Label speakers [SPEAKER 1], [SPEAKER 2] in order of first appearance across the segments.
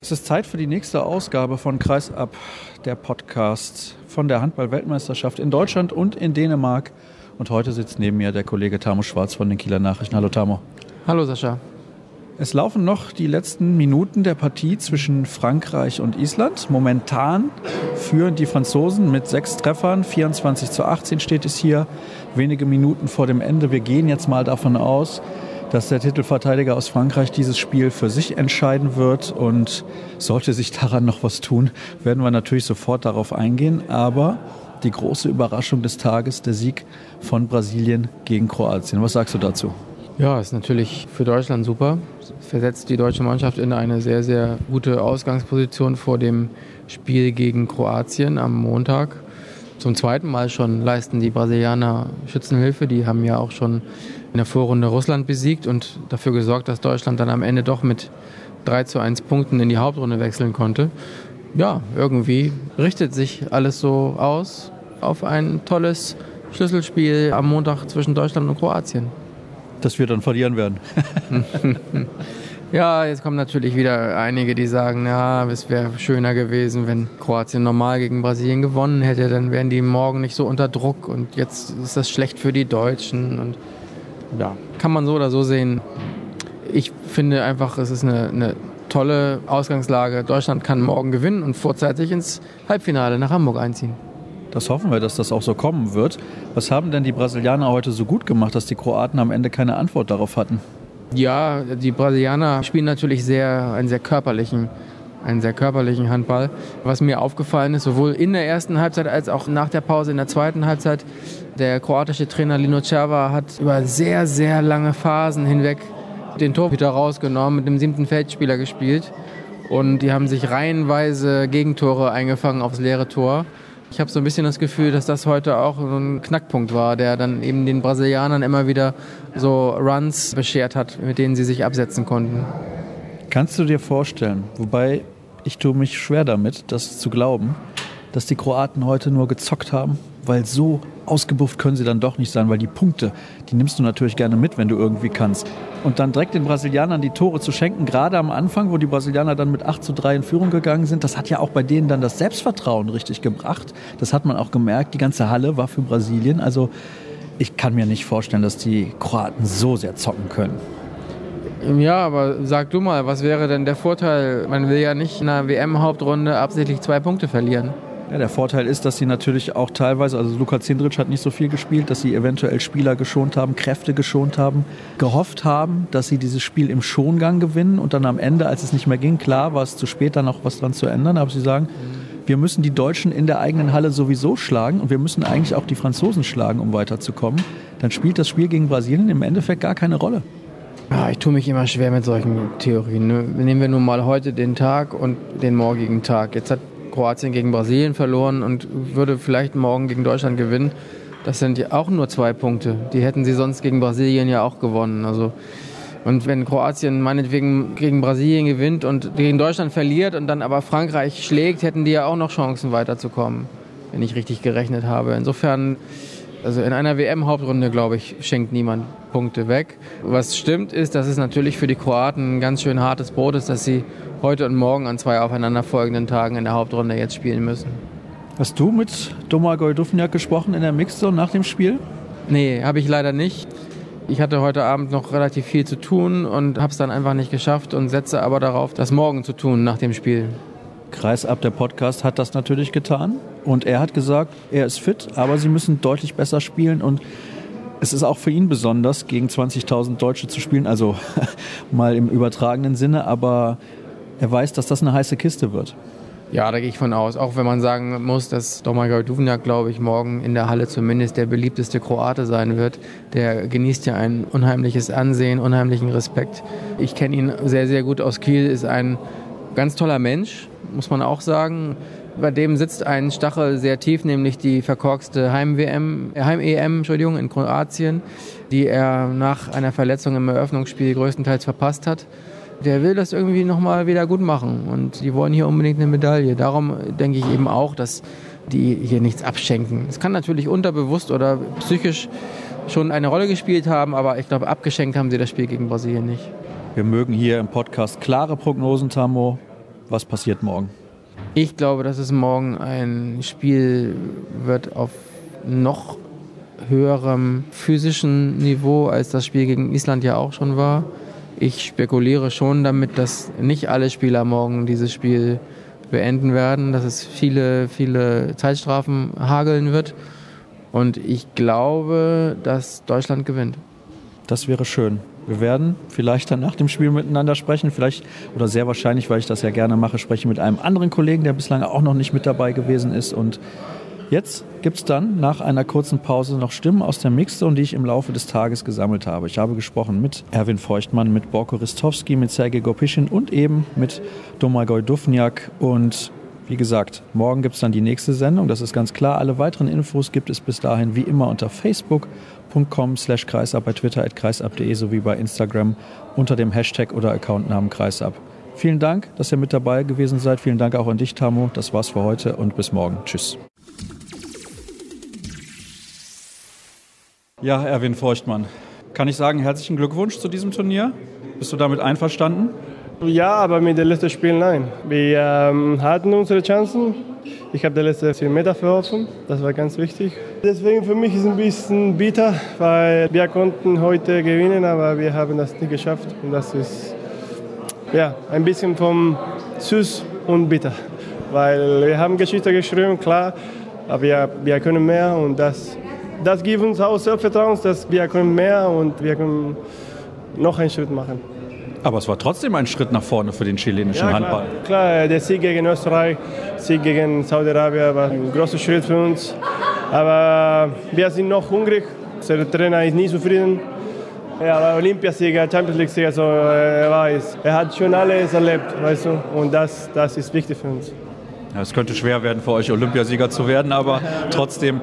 [SPEAKER 1] Es ist Zeit für die nächste Ausgabe von Kreisab, der Podcast von der Handball-Weltmeisterschaft in Deutschland und in Dänemark. Und heute sitzt neben mir der Kollege Tamo Schwarz von den Kieler Nachrichten. Hallo Tamo.
[SPEAKER 2] Hallo Sascha.
[SPEAKER 1] Es laufen noch die letzten Minuten der Partie zwischen Frankreich und Island. Momentan führen die Franzosen mit sechs Treffern. 24 zu 18 steht es hier. Wenige Minuten vor dem Ende. Wir gehen jetzt mal davon aus, dass der Titelverteidiger aus Frankreich dieses Spiel für sich entscheiden wird. Und sollte sich daran noch was tun, werden wir natürlich sofort darauf eingehen. Aber die große Überraschung des Tages, der Sieg von Brasilien gegen Kroatien. Was sagst du dazu?
[SPEAKER 2] Ja, ist natürlich für Deutschland super. Versetzt die deutsche Mannschaft in eine sehr, sehr gute Ausgangsposition vor dem Spiel gegen Kroatien am Montag. Zum zweiten Mal schon leisten die Brasilianer Schützenhilfe. Die haben ja auch schon in der Vorrunde Russland besiegt und dafür gesorgt, dass Deutschland dann am Ende doch mit 3 zu 1 Punkten in die Hauptrunde wechseln konnte. Ja, irgendwie richtet sich alles so aus auf ein tolles Schlüsselspiel am Montag zwischen Deutschland und Kroatien.
[SPEAKER 1] Dass wir dann verlieren werden.
[SPEAKER 2] ja, jetzt kommen natürlich wieder einige, die sagen, ja, es wäre schöner gewesen, wenn Kroatien normal gegen Brasilien gewonnen hätte, dann wären die morgen nicht so unter Druck und jetzt ist das schlecht für die Deutschen und ja, kann man so oder so sehen. Ich finde einfach, es ist eine, eine tolle Ausgangslage. Deutschland kann morgen gewinnen und vorzeitig ins Halbfinale nach Hamburg einziehen.
[SPEAKER 1] Das hoffen wir, dass das auch so kommen wird. Was haben denn die Brasilianer heute so gut gemacht, dass die Kroaten am Ende keine Antwort darauf hatten?
[SPEAKER 2] Ja, die Brasilianer spielen natürlich sehr, einen sehr körperlichen einen sehr körperlichen Handball. Was mir aufgefallen ist, sowohl in der ersten Halbzeit als auch nach der Pause in der zweiten Halbzeit, der kroatische Trainer Lino Cerva hat über sehr, sehr lange Phasen hinweg den Torhüter rausgenommen, mit dem siebten Feldspieler gespielt. Und die haben sich reihenweise Gegentore eingefangen aufs leere Tor. Ich habe so ein bisschen das Gefühl, dass das heute auch so ein Knackpunkt war, der dann eben den Brasilianern immer wieder so Runs beschert hat, mit denen sie sich absetzen konnten.
[SPEAKER 1] Kannst du dir vorstellen, wobei ich tue mich schwer damit, das zu glauben, dass die Kroaten heute nur gezockt haben, weil so ausgebufft können sie dann doch nicht sein, weil die Punkte, die nimmst du natürlich gerne mit, wenn du irgendwie kannst. Und dann direkt den Brasilianern die Tore zu schenken, gerade am Anfang, wo die Brasilianer dann mit 8 zu 3 in Führung gegangen sind, das hat ja auch bei denen dann das Selbstvertrauen richtig gebracht. Das hat man auch gemerkt, die ganze Halle war für Brasilien. Also ich kann mir nicht vorstellen, dass die Kroaten so sehr zocken können.
[SPEAKER 2] Ja, aber sag du mal, was wäre denn der Vorteil? Man will ja nicht in einer WM-Hauptrunde absichtlich zwei Punkte verlieren.
[SPEAKER 1] Ja, der Vorteil ist, dass sie natürlich auch teilweise, also Luka Zindric hat nicht so viel gespielt, dass sie eventuell Spieler geschont haben, Kräfte geschont haben, gehofft haben, dass sie dieses Spiel im Schongang gewinnen und dann am Ende, als es nicht mehr ging, klar war es zu spät, da noch was dran zu ändern, aber sie sagen, wir müssen die Deutschen in der eigenen Halle sowieso schlagen und wir müssen eigentlich auch die Franzosen schlagen, um weiterzukommen. Dann spielt das Spiel gegen Brasilien im Endeffekt gar keine Rolle.
[SPEAKER 2] Ja, ich tue mich immer schwer mit solchen Theorien. Ne? Nehmen wir nun mal heute den Tag und den morgigen Tag. Jetzt hat Kroatien gegen Brasilien verloren und würde vielleicht morgen gegen Deutschland gewinnen. Das sind ja auch nur zwei Punkte. Die hätten sie sonst gegen Brasilien ja auch gewonnen. Also und wenn Kroatien meinetwegen gegen Brasilien gewinnt und gegen Deutschland verliert und dann aber Frankreich schlägt, hätten die ja auch noch Chancen weiterzukommen, wenn ich richtig gerechnet habe. Insofern also in einer WM-Hauptrunde, glaube ich, schenkt niemand Punkte weg. Was stimmt, ist, dass es natürlich für die Kroaten ein ganz schön hartes Brot ist, dass sie heute und morgen an zwei aufeinanderfolgenden Tagen in der Hauptrunde jetzt spielen müssen.
[SPEAKER 1] Hast du mit Domagoj Dufniak gesprochen in der Mixzone nach dem Spiel?
[SPEAKER 2] Nee, habe ich leider nicht. Ich hatte heute Abend noch relativ viel zu tun und habe es dann einfach nicht geschafft und setze aber darauf, das morgen zu tun nach dem Spiel.
[SPEAKER 1] Kreisab, der Podcast, hat das natürlich getan. Und er hat gesagt, er ist fit, aber sie müssen deutlich besser spielen. Und es ist auch für ihn besonders, gegen 20.000 Deutsche zu spielen. Also mal im übertragenen Sinne. Aber er weiß, dass das eine heiße Kiste wird.
[SPEAKER 2] Ja, da gehe ich von aus. Auch wenn man sagen muss, dass Domagoj Duvnjak, glaube ich, morgen in der Halle zumindest der beliebteste Kroate sein wird. Der genießt ja ein unheimliches Ansehen, unheimlichen Respekt. Ich kenne ihn sehr, sehr gut aus Kiel, ist ein ganz toller Mensch, muss man auch sagen. Bei dem sitzt ein Stachel sehr tief, nämlich die verkorkste Heim-WM, äh, Heim-EM, Entschuldigung, in Kroatien, die er nach einer Verletzung im Eröffnungsspiel größtenteils verpasst hat. Der will das irgendwie nochmal wieder gut machen und die wollen hier unbedingt eine Medaille. Darum denke ich eben auch, dass die hier nichts abschenken. Es kann natürlich unterbewusst oder psychisch schon eine Rolle gespielt haben, aber ich glaube, abgeschenkt haben sie das Spiel gegen Brasilien nicht.
[SPEAKER 1] Wir mögen hier im Podcast klare Prognosen, Tammo. Was passiert morgen?
[SPEAKER 2] Ich glaube, dass es morgen ein Spiel wird auf noch höherem physischen Niveau, als das Spiel gegen Island ja auch schon war. Ich spekuliere schon damit, dass nicht alle Spieler morgen dieses Spiel beenden werden, dass es viele, viele Zeitstrafen hageln wird. Und ich glaube, dass Deutschland gewinnt.
[SPEAKER 1] Das wäre schön. Wir werden vielleicht dann nach dem Spiel miteinander sprechen, vielleicht oder sehr wahrscheinlich, weil ich das ja gerne mache, sprechen mit einem anderen Kollegen, der bislang auch noch nicht mit dabei gewesen ist und Jetzt gibt es dann nach einer kurzen Pause noch Stimmen aus der Mixzone, die ich im Laufe des Tages gesammelt habe. Ich habe gesprochen mit Erwin Feuchtmann, mit Borko Ristowski, mit Sergej Gopischin und eben mit Domagoj Dufniak. Und wie gesagt, morgen gibt es dann die nächste Sendung, das ist ganz klar. Alle weiteren Infos gibt es bis dahin wie immer unter facebook.com slash kreisab, bei Twitter at kreisab.de sowie bei Instagram unter dem Hashtag oder Accountnamen kreisab. Vielen Dank, dass ihr mit dabei gewesen seid. Vielen Dank auch an dich, Tamu. Das war's für heute und bis morgen. Tschüss. Ja, Erwin Feuchtmann. Kann ich sagen, herzlichen Glückwunsch zu diesem Turnier. Bist du damit einverstanden?
[SPEAKER 3] Ja, aber mit dem letzten Spiel nein. Wir ähm, hatten unsere Chancen. Ich habe die letzten 10 Meter verworfen. Das war ganz wichtig. Deswegen für mich ist es ein bisschen bitter, weil wir konnten heute gewinnen, aber wir haben das nicht geschafft. Und das ist ja, ein bisschen vom süß und bitter. Weil wir haben Geschichte geschrieben, klar, aber wir, wir können mehr und das das gibt uns auch Selbstvertrauen, dass wir können mehr und wir können noch einen Schritt machen.
[SPEAKER 1] Aber es war trotzdem ein Schritt nach vorne für den chilenischen
[SPEAKER 3] ja,
[SPEAKER 1] Handball.
[SPEAKER 3] Klar, klar, der Sieg gegen Österreich, Sieg gegen Saudi-Arabien war ein großer Schritt für uns. Aber wir sind noch hungrig. Der Trainer ist nie zufrieden. Er war Olympiasieger, Champions League-Sieger, also er weiß. Er hat schon alles erlebt, weißt du. Und das, das ist wichtig für uns.
[SPEAKER 1] Ja, es könnte schwer werden für euch, Olympiasieger zu werden, aber trotzdem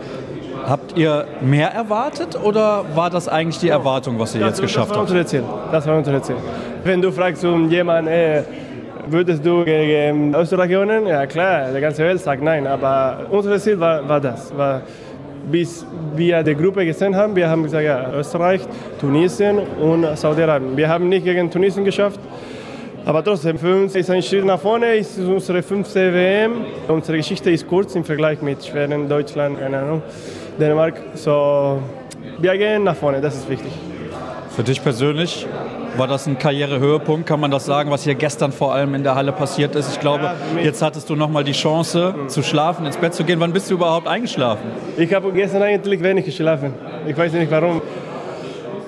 [SPEAKER 1] Habt ihr mehr erwartet oder war das eigentlich die Erwartung, was ihr das, jetzt geschafft
[SPEAKER 3] das war
[SPEAKER 1] habt?
[SPEAKER 3] Ziel. Das war unser Ziel. Wenn du fragst um jemanden, ey, würdest du gegen Österreich gewonnen? Ja klar, die ganze Welt sagt nein. Aber unser Ziel war, war das. War, bis wir die Gruppe gesehen haben, wir haben gesagt, ja, Österreich, Tunesien und Saudi-Arabien. Wir haben nicht gegen Tunesien geschafft. Aber trotzdem, für uns ist ein Schritt nach vorne, ist unsere fünfte WM. Unsere Geschichte ist kurz im Vergleich mit Schweden, Deutschland, keine Ahnung. Dänemark. So, wir gehen nach vorne, das ist wichtig.
[SPEAKER 1] Für dich persönlich war das ein Karrierehöhepunkt, kann man das sagen, was hier gestern vor allem in der Halle passiert ist? Ich glaube, ja, jetzt hattest du noch mal die Chance mhm. zu schlafen, ins Bett zu gehen. Wann bist du überhaupt eingeschlafen?
[SPEAKER 3] Ich habe gestern eigentlich wenig geschlafen. Ich weiß nicht warum.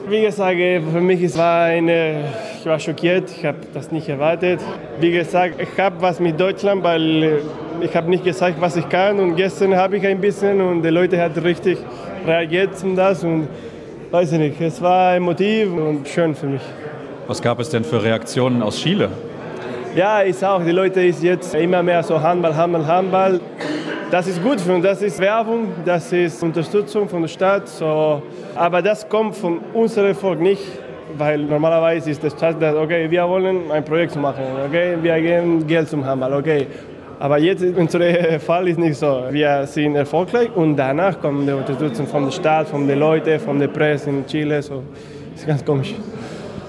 [SPEAKER 3] Wie gesagt, für mich war eine, ich war schockiert, ich habe das nicht erwartet. Wie gesagt, ich habe was mit Deutschland, weil ich habe nicht gesagt, was ich kann und gestern habe ich ein bisschen und die Leute haben richtig reagiert auf das und weiß ich nicht, es war emotiv und schön für mich.
[SPEAKER 1] Was gab es denn für Reaktionen aus Chile?
[SPEAKER 3] Ja, ist auch, die Leute ist jetzt immer mehr so Handball, Handball, Handball. Das ist gut für uns, das ist Werbung, das ist Unterstützung von der Stadt. So. Aber das kommt von unserem Volk nicht, weil normalerweise ist der Stadt, okay, wir wollen ein Projekt machen, okay, wir geben Geld zum Handball, okay. Aber jetzt unser Fall ist nicht so. Wir sind erfolgreich und danach kommt die Unterstützung von der Stadt, von den Leuten, von der Presse in Chile. So. Das ist ganz komisch.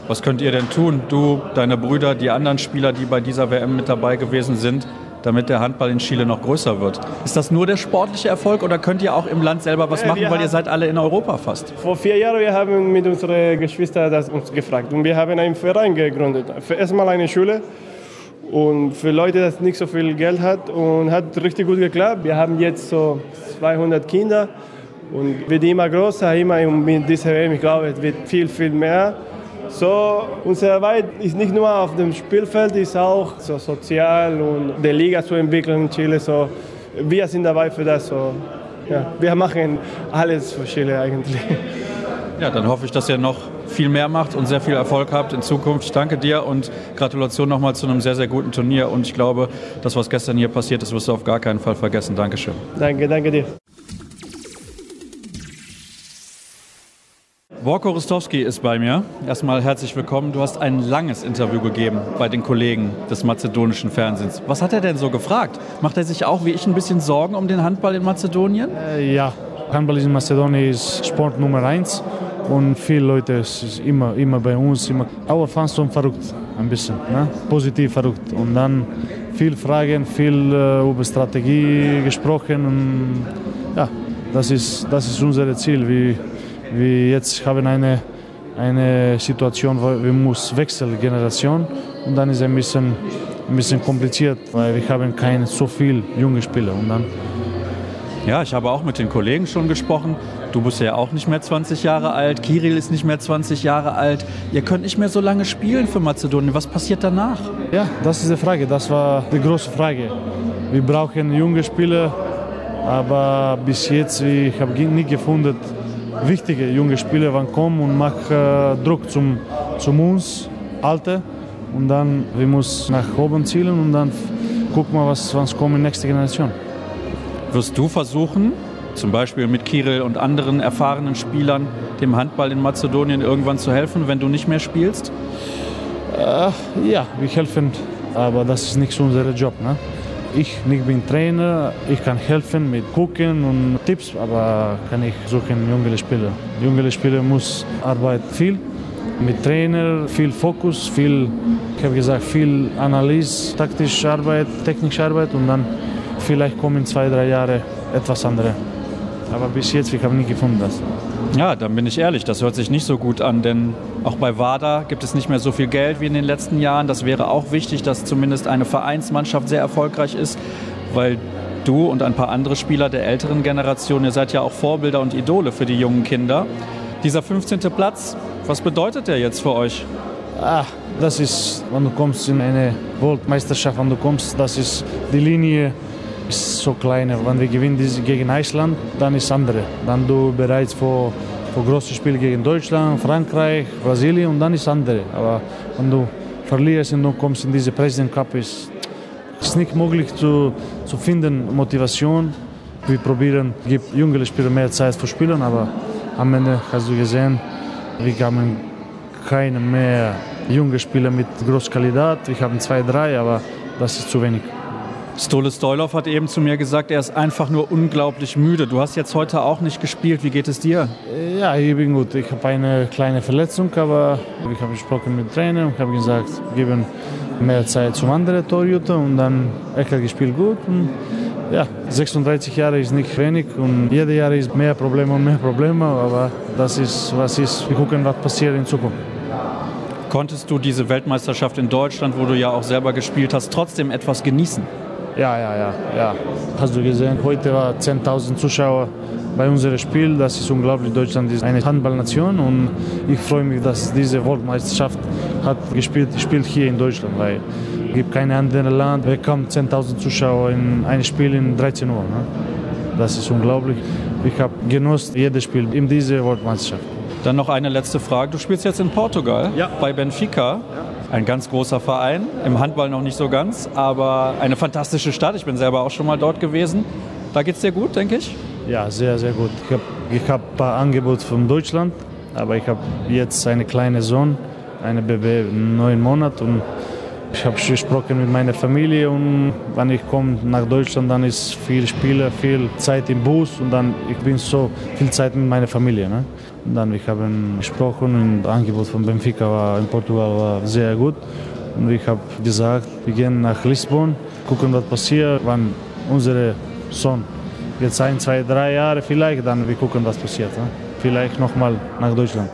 [SPEAKER 1] Was könnt ihr denn tun, du, deine Brüder, die anderen Spieler, die bei dieser WM mit dabei gewesen sind, damit der Handball in Chile noch größer wird? Ist das nur der sportliche Erfolg oder könnt ihr auch im Land selber was machen, weil ihr seid alle in Europa fast?
[SPEAKER 3] Vor vier Jahren wir haben mit unseren Geschwistern das uns gefragt und wir haben einen Verein gegründet. Erstmal eine Schule und für Leute, das nicht so viel Geld hat und hat richtig gut geklappt. Wir haben jetzt so 200 Kinder und wird immer größer, immer mit dieser WM, ich glaube, es wird viel, viel mehr. So, unsere Arbeit ist nicht nur auf dem Spielfeld, ist auch so sozial und die Liga zu entwickeln in Chile. So, wir sind dabei für das. So, ja, wir machen alles für Chile eigentlich.
[SPEAKER 1] Ja, dann hoffe ich, dass ihr noch viel mehr macht und sehr viel Erfolg habt in Zukunft. Ich danke dir und Gratulation nochmal zu einem sehr, sehr guten Turnier. Und ich glaube, das, was gestern hier passiert ist, wirst du auf gar keinen Fall vergessen. Dankeschön.
[SPEAKER 3] Danke, danke dir.
[SPEAKER 1] Borko Rostowski ist bei mir. Erstmal herzlich willkommen. Du hast ein langes Interview gegeben bei den Kollegen des mazedonischen Fernsehens. Was hat er denn so gefragt? Macht er sich auch wie ich ein bisschen Sorgen um den Handball in Mazedonien?
[SPEAKER 4] Äh, ja, Handball in Mazedonien ist Sport Nummer eins. Und viele Leute sind immer, immer bei uns. Immer. Aber Fans sind verrückt, ein bisschen. Ne? Positiv verrückt. Und dann viel Fragen, viel äh, über Strategie gesprochen. Und, ja, das ist, das ist unser Ziel. Wir, wir jetzt haben eine, eine Situation, wo wir muss wechseln Generation und dann ist es ein bisschen, ein bisschen kompliziert, weil wir haben keine so viele junge Spieler und dann
[SPEAKER 1] ja, ich habe auch mit den Kollegen schon gesprochen. Du bist ja auch nicht mehr 20 Jahre alt, Kirill ist nicht mehr 20 Jahre alt. Ihr könnt nicht mehr so lange spielen für Mazedonien. Was passiert danach?
[SPEAKER 4] Ja, das ist die Frage. Das war die große Frage. Wir brauchen junge Spieler, aber bis jetzt ich habe ich nie gefunden, wichtige junge Spieler, die kommen und machen äh, Druck zum, zum uns, Alte. Und dann wir müssen nach oben zielen und dann gucken wir, was, was kommt in der nächsten Generation.
[SPEAKER 1] Wirst du versuchen, zum Beispiel mit Kirill und anderen erfahrenen Spielern, dem Handball in Mazedonien irgendwann zu helfen, wenn du nicht mehr spielst?
[SPEAKER 4] Äh, ja, wir helfen, aber das ist nicht unser Job. Ne? Ich nicht bin Trainer, ich kann helfen mit Gucken und Tipps, aber kann ich suchen junge Spieler. Junge Spieler muss arbeiten viel mit Trainer, viel Fokus, viel, ich habe gesagt, viel Analyse, taktische Arbeit, technische Arbeit und dann vielleicht kommen in zwei, drei Jahre etwas anderes. Aber bis jetzt, wir haben nie gefunden das.
[SPEAKER 1] Ja, dann bin ich ehrlich, das hört sich nicht so gut an, denn auch bei WADA gibt es nicht mehr so viel Geld wie in den letzten Jahren. Das wäre auch wichtig, dass zumindest eine Vereinsmannschaft sehr erfolgreich ist, weil du und ein paar andere Spieler der älteren Generation, ihr seid ja auch Vorbilder und Idole für die jungen Kinder. Dieser 15. Platz, was bedeutet der jetzt für euch?
[SPEAKER 4] Ah, das ist, wenn du kommst in eine Weltmeisterschaft, wenn du kommst, das ist die Linie ist so klein. Wenn wir gewinnen gegen Island, dann ist es andere. Dann du bereits vor, vor großen Spielen gegen Deutschland, Frankreich, Brasilien und dann ist es andere. Aber wenn du verlierst und du kommst in diese President Cup, ist es nicht möglich zu, zu finden Motivation. Wir probieren, gibt junge Spieler mehr Zeit für Spielen, aber am Ende hast du gesehen, wir haben keine mehr junge Spieler mit großer Qualität. Wir haben zwei, drei, aber das ist zu wenig.
[SPEAKER 1] Stole Stoilov hat eben zu mir gesagt, er ist einfach nur unglaublich müde. Du hast jetzt heute auch nicht gespielt. Wie geht es dir?
[SPEAKER 4] Ja, ich bin gut. Ich habe eine kleine Verletzung, aber ich habe gesprochen mit dem Trainer und habe gesagt, geben mehr Zeit zum anderen Torhüter und dann er hat gespielt gut. Und ja, 36 Jahre ist nicht wenig und jedes Jahr ist mehr Probleme und mehr Probleme, aber das ist, was ist. Wir gucken, was passiert in Zukunft.
[SPEAKER 1] Konntest du diese Weltmeisterschaft in Deutschland, wo du ja auch selber gespielt hast, trotzdem etwas genießen?
[SPEAKER 4] Ja, ja, ja, ja. Hast du gesehen, heute war 10.000 Zuschauer bei unserem Spiel. Das ist unglaublich. Deutschland ist eine Handballnation und ich freue mich, dass diese Weltmeisterschaft hat gespielt, spielt hier in Deutschland, weil es gibt kein anderes Land, bekommt 10.000 Zuschauer in ein Spiel in 13 Uhr. Ne? Das ist unglaublich. Ich habe genossen jedes Spiel in dieser Weltmeisterschaft.
[SPEAKER 1] Dann noch eine letzte Frage. Du spielst jetzt in Portugal
[SPEAKER 4] ja.
[SPEAKER 1] bei Benfica. Ja. Ein ganz großer Verein, im Handball noch nicht so ganz, aber eine fantastische Stadt. Ich bin selber auch schon mal dort gewesen. Da geht es dir gut, denke ich?
[SPEAKER 4] Ja, sehr, sehr gut. Ich habe hab ein paar Angebote von Deutschland, aber ich habe jetzt eine kleine Sohn, eine Baby, neun Monate und ich habe gesprochen mit meiner Familie und wenn ich komme nach Deutschland, dann ist viel Spiele, viel Zeit im Bus und dann ich bin so viel Zeit mit meiner Familie. Ne? Und dann wir haben gesprochen und das Angebot von Benfica war in Portugal war sehr gut und ich habe gesagt, wir gehen nach Lissabon, gucken was passiert, wann unser Sohn jetzt ein, zwei, drei Jahre vielleicht, dann wir gucken was passiert. Ne? Vielleicht nochmal nach Deutschland.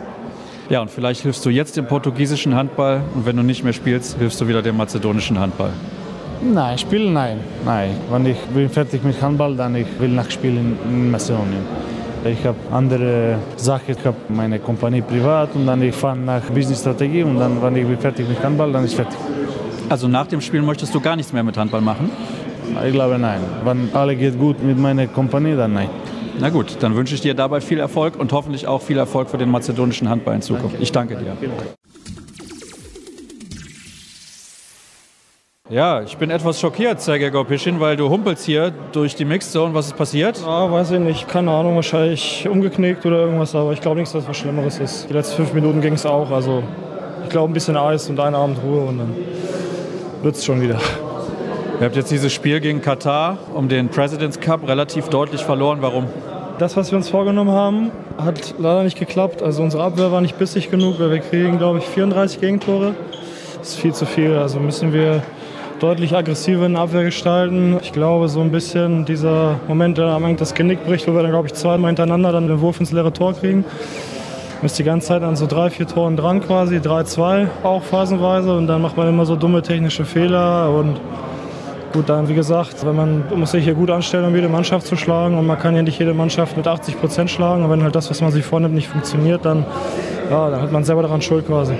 [SPEAKER 1] Ja, und vielleicht hilfst du jetzt dem portugiesischen Handball und wenn du nicht mehr spielst, hilfst du wieder dem mazedonischen Handball.
[SPEAKER 4] Nein, spielen nein. Nein, wenn ich bin fertig mit Handball, dann ich will nachspielen in Mazedonien. Ich habe andere Sachen, ich habe meine Kompanie privat und dann ich fahre nach Business-Strategie und dann, wenn ich bin fertig mit Handball, dann ist fertig.
[SPEAKER 1] Also nach dem Spiel möchtest du gar nichts mehr mit Handball machen?
[SPEAKER 4] Ich glaube nein. Wenn alle geht gut mit meiner Kompanie, dann nein.
[SPEAKER 1] Na gut, dann wünsche ich dir dabei viel Erfolg und hoffentlich auch viel Erfolg für den mazedonischen Handball in Zukunft. Danke. Ich danke dir. Ja, ich bin etwas schockiert, Sergej Gorpischin, weil du humpelst hier durch die Mixzone. Was ist passiert?
[SPEAKER 5] Ja, weiß ich nicht. Keine Ahnung, wahrscheinlich umgeknickt oder irgendwas, aber ich glaube nichts, dass was Schlimmeres ist. Die letzten fünf Minuten ging es auch. Also ich glaube ein bisschen Eis und einen Abend Ruhe und dann wird es schon wieder.
[SPEAKER 1] Ihr habt jetzt dieses Spiel gegen Katar um den President's Cup relativ deutlich verloren. Warum?
[SPEAKER 5] Das, was wir uns vorgenommen haben, hat leider nicht geklappt. Also unsere Abwehr war nicht bissig genug, weil wir kriegen, glaube ich, 34 Gegentore. Das ist viel zu viel. Also müssen wir deutlich aggressiver in der Abwehr gestalten. Ich glaube, so ein bisschen dieser Moment, der am Ende das Genick bricht, wo wir dann, glaube ich, zweimal hintereinander dann den Wurf ins leere Tor kriegen. Man ist die ganze Zeit an so drei, vier Toren dran quasi, 3-2 auch phasenweise und dann macht man immer so dumme technische Fehler und gut, dann wie gesagt, wenn man muss sich hier gut anstellen, um jede Mannschaft zu schlagen und man kann ja nicht jede Mannschaft mit 80 Prozent schlagen und wenn halt das, was man sich vornimmt, nicht funktioniert, dann, ja, dann hat man selber daran Schuld quasi.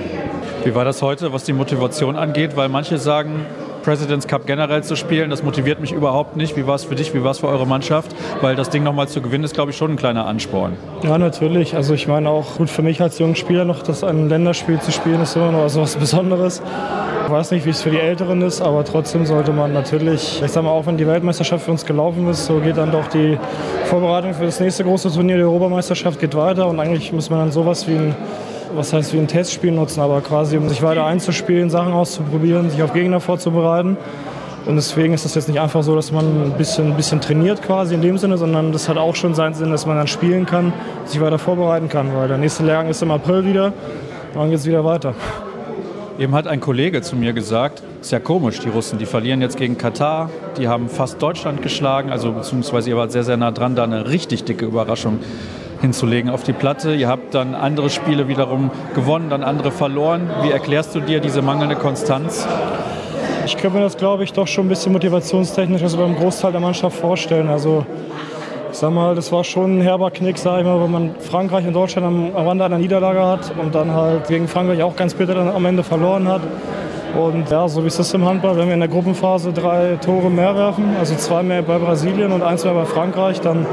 [SPEAKER 1] Wie war das heute, was die Motivation angeht? Weil manche sagen, Presidents Cup generell zu spielen, das motiviert mich überhaupt nicht. Wie war es für dich, wie war es für eure Mannschaft? Weil das Ding nochmal zu gewinnen ist, glaube ich, schon ein kleiner Ansporn.
[SPEAKER 5] Ja, natürlich. Also ich meine auch gut für mich als jungen Spieler noch, das ein Länderspiel zu spielen ist immer noch was Besonderes. Ich weiß nicht, wie es für die Älteren ist, aber trotzdem sollte man natürlich, ich sag mal, auch wenn die Weltmeisterschaft für uns gelaufen ist, so geht dann doch die Vorbereitung für das nächste große Turnier, die Europameisterschaft, geht weiter und eigentlich muss man dann sowas wie ein was heißt wie ein Testspiel nutzen, aber quasi um sich weiter einzuspielen, Sachen auszuprobieren, sich auf Gegner vorzubereiten. Und deswegen ist das jetzt nicht einfach so, dass man ein bisschen, ein bisschen trainiert quasi in dem Sinne, sondern das hat auch schon seinen Sinn, dass man dann spielen kann, sich weiter vorbereiten kann, weil der nächste Lehrgang ist im April wieder und dann geht es wieder weiter.
[SPEAKER 1] Eben hat ein Kollege zu mir gesagt, ist ja komisch, die Russen, die verlieren jetzt gegen Katar, die haben fast Deutschland geschlagen, also beziehungsweise ihr wart sehr, sehr nah dran, da eine richtig dicke Überraschung hinzulegen auf die Platte. Ihr habt dann andere Spiele wiederum gewonnen, dann andere verloren. Wie erklärst du dir diese mangelnde Konstanz?
[SPEAKER 5] Ich kann mir das, glaube ich, doch schon ein bisschen motivationstechnisch also beim Großteil der Mannschaft vorstellen. Also ich sag mal, das war schon ein herber Knick, sag ich mal, wenn man Frankreich und Deutschland am, am Rande einer Niederlage hat und dann halt gegen Frankreich auch ganz bitter dann am Ende verloren hat. Und ja, so wie es ist im Handball, wenn wir in der Gruppenphase drei Tore mehr werfen, also zwei mehr bei Brasilien und eins mehr bei Frankreich, dann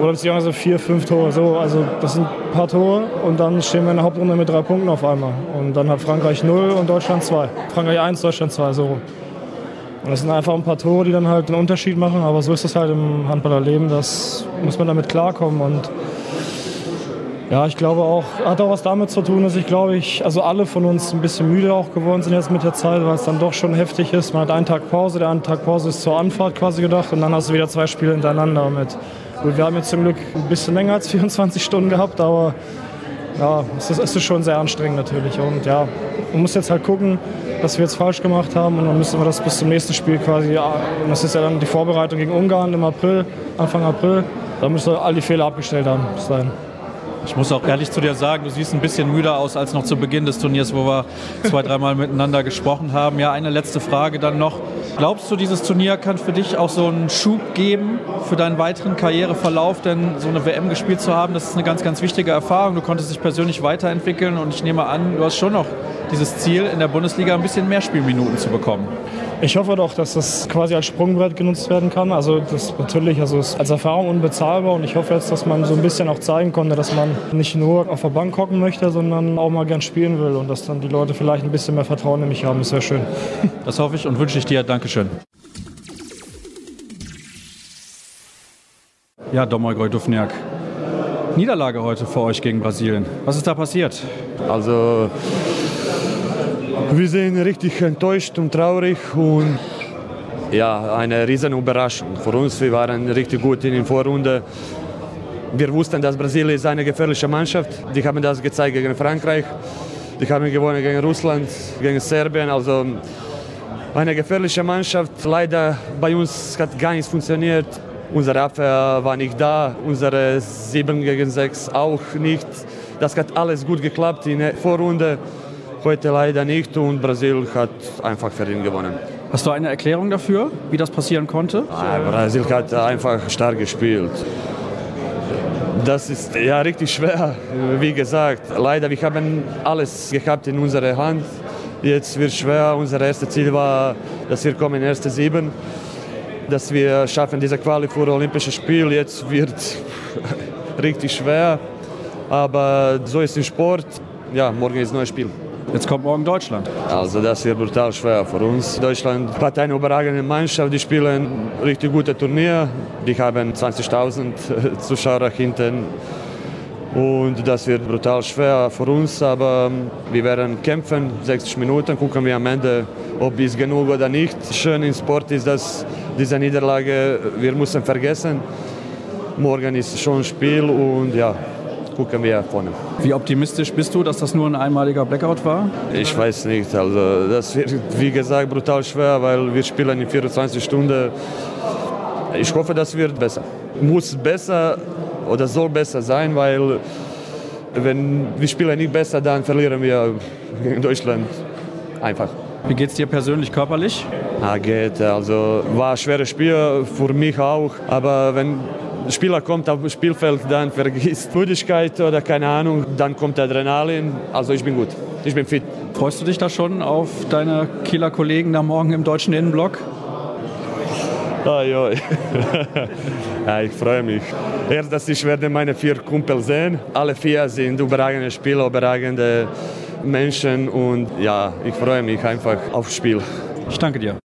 [SPEAKER 5] oder beziehungsweise vier, fünf Tore. So, also das sind ein paar Tore und dann stehen wir in der Hauptrunde mit drei Punkten auf einmal. Und dann hat Frankreich 0 und Deutschland 2. Frankreich 1, Deutschland 2, so. Und das sind einfach ein paar Tore, die dann halt einen Unterschied machen. Aber so ist das halt im Handballerleben. Das muss man damit klarkommen. Und ja, ich glaube auch, hat auch was damit zu tun, dass ich glaube ich, also alle von uns ein bisschen müde auch geworden sind jetzt mit der Zeit, weil es dann doch schon heftig ist. Man hat einen Tag Pause, der einen Tag Pause ist zur Anfahrt quasi gedacht und dann hast du wieder zwei Spiele hintereinander mit Gut, wir haben jetzt zum Glück ein bisschen länger als 24 Stunden gehabt, aber ja, es ist, es ist schon sehr anstrengend natürlich. Und ja, man muss jetzt halt gucken, was wir jetzt falsch gemacht haben und dann müssen wir das bis zum nächsten Spiel quasi, und das ist ja dann die Vorbereitung gegen Ungarn im April, Anfang April, da müssen wir all die Fehler abgestellt haben bis dahin.
[SPEAKER 1] Ich muss auch ehrlich zu dir sagen, du siehst ein bisschen müder aus als noch zu Beginn des Turniers, wo wir zwei, dreimal miteinander gesprochen haben. Ja, eine letzte Frage dann noch. Glaubst du, dieses Turnier kann für dich auch so einen Schub geben für deinen weiteren Karriereverlauf? Denn so eine WM gespielt zu haben, das ist eine ganz, ganz wichtige Erfahrung. Du konntest dich persönlich weiterentwickeln und ich nehme an, du hast schon noch dieses Ziel, in der Bundesliga ein bisschen mehr Spielminuten zu bekommen.
[SPEAKER 5] Ich hoffe doch, dass das quasi als Sprungbrett genutzt werden kann. Also das natürlich, also ist als Erfahrung unbezahlbar und ich hoffe jetzt, dass man so ein bisschen auch zeigen konnte, dass man nicht nur auf der Bank hocken möchte, sondern auch mal gern spielen will und dass dann die Leute vielleicht ein bisschen mehr Vertrauen in mich haben. Das wäre schön.
[SPEAKER 1] Das hoffe ich und wünsche ich dir. Dankeschön. Ja, Domagoj Dufniak. Niederlage heute für euch gegen Brasilien. Was ist da passiert?
[SPEAKER 6] Also wir sind richtig enttäuscht und traurig und ja, eine riesen Überraschung für uns. Wir waren richtig gut in der Vorrunde. Wir wussten, dass Brasilien ist eine gefährliche Mannschaft. Die haben das gezeigt gegen Frankreich. Die haben gewonnen gegen Russland, gegen Serbien. Also eine gefährliche Mannschaft. Leider bei uns hat gar nichts funktioniert. Unsere Abwehr war nicht da, unsere 7 gegen 6 auch nicht. Das hat alles gut geklappt in der Vorrunde. Heute leider nicht und Brasilien hat einfach verdient gewonnen.
[SPEAKER 1] Hast du eine Erklärung dafür, wie das passieren konnte?
[SPEAKER 6] Ah, Brasilien hat einfach stark gespielt. Das ist ja richtig schwer, wie gesagt. Leider, wir haben alles gehabt in unserer Hand. Jetzt wird es schwer. Unser erstes Ziel war, dass wir kommen in erste sieben, dass wir schaffen diese Quali für Olympische Spiele. Jetzt wird richtig schwer, aber so ist der Sport. Ja, morgen ist ein neues Spiel.
[SPEAKER 1] Jetzt kommt morgen Deutschland.
[SPEAKER 6] Also das wird brutal schwer für uns. Deutschland hat eine überragende Mannschaft, die spielen richtig gutes Turnier. Die haben 20.000 Zuschauer hinten. Und das wird brutal schwer für uns, aber wir werden kämpfen, 60 Minuten, gucken wir am Ende, ob es genug oder nicht. Schön im Sport ist, dass diese Niederlage, wir müssen vergessen. Morgen ist schon ein Spiel und ja, gucken wir vorne.
[SPEAKER 1] Wie optimistisch bist du, dass das nur ein einmaliger Blackout war?
[SPEAKER 6] Ich weiß nicht. Also das wird, wie gesagt, brutal schwer, weil wir spielen in 24 Stunden. Ich hoffe, das wird besser. Muss besser oder soll besser sein, weil wenn wir spielen nicht besser, dann verlieren wir in Deutschland einfach.
[SPEAKER 1] Wie geht es dir persönlich körperlich?
[SPEAKER 6] Ah, geht. Also war ein schweres Spiel für mich auch. Aber wenn Spieler kommt auf das Spielfeld, dann vergisst Müdigkeit oder keine Ahnung, dann kommt Adrenalin. Also ich bin gut. Ich bin fit.
[SPEAKER 1] Freust du dich da schon auf deine Kieler Kollegen da morgen im deutschen Innenblock?
[SPEAKER 6] Ah, ja. ja, ich freue mich. Erst, dass ich werde meine vier Kumpel sehen. Alle vier sind überragende Spieler, überragende Menschen und ja, ich freue mich einfach aufs Spiel.
[SPEAKER 1] Ich danke dir.